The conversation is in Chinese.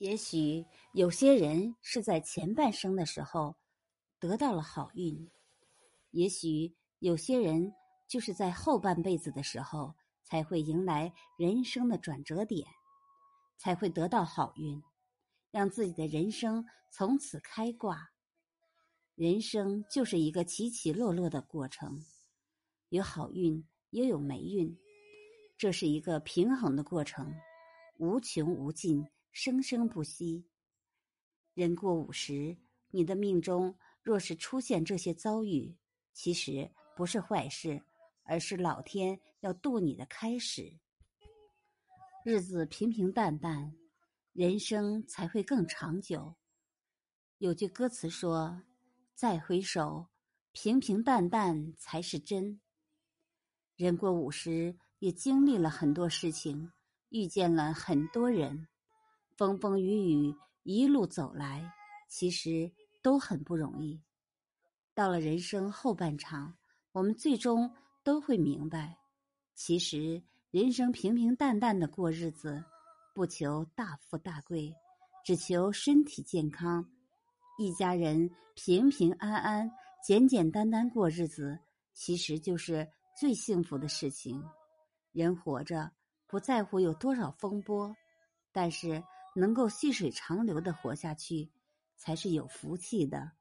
也许有些人是在前半生的时候得到了好运，也许有些人就是在后半辈子的时候才会迎来人生的转折点，才会得到好运，让自己的人生从此开挂。人生就是一个起起落落的过程，有好运也有霉运，这是一个平衡的过程，无穷无尽。生生不息。人过五十，你的命中若是出现这些遭遇，其实不是坏事，而是老天要渡你的开始。日子平平淡淡，人生才会更长久。有句歌词说：“再回首，平平淡淡才是真。”人过五十，也经历了很多事情，遇见了很多人。风风雨雨一路走来，其实都很不容易。到了人生后半场，我们最终都会明白，其实人生平平淡淡的过日子，不求大富大贵，只求身体健康，一家人平平安安、简简单单过日子，其实就是最幸福的事情。人活着，不在乎有多少风波，但是。能够细水长流的活下去，才是有福气的。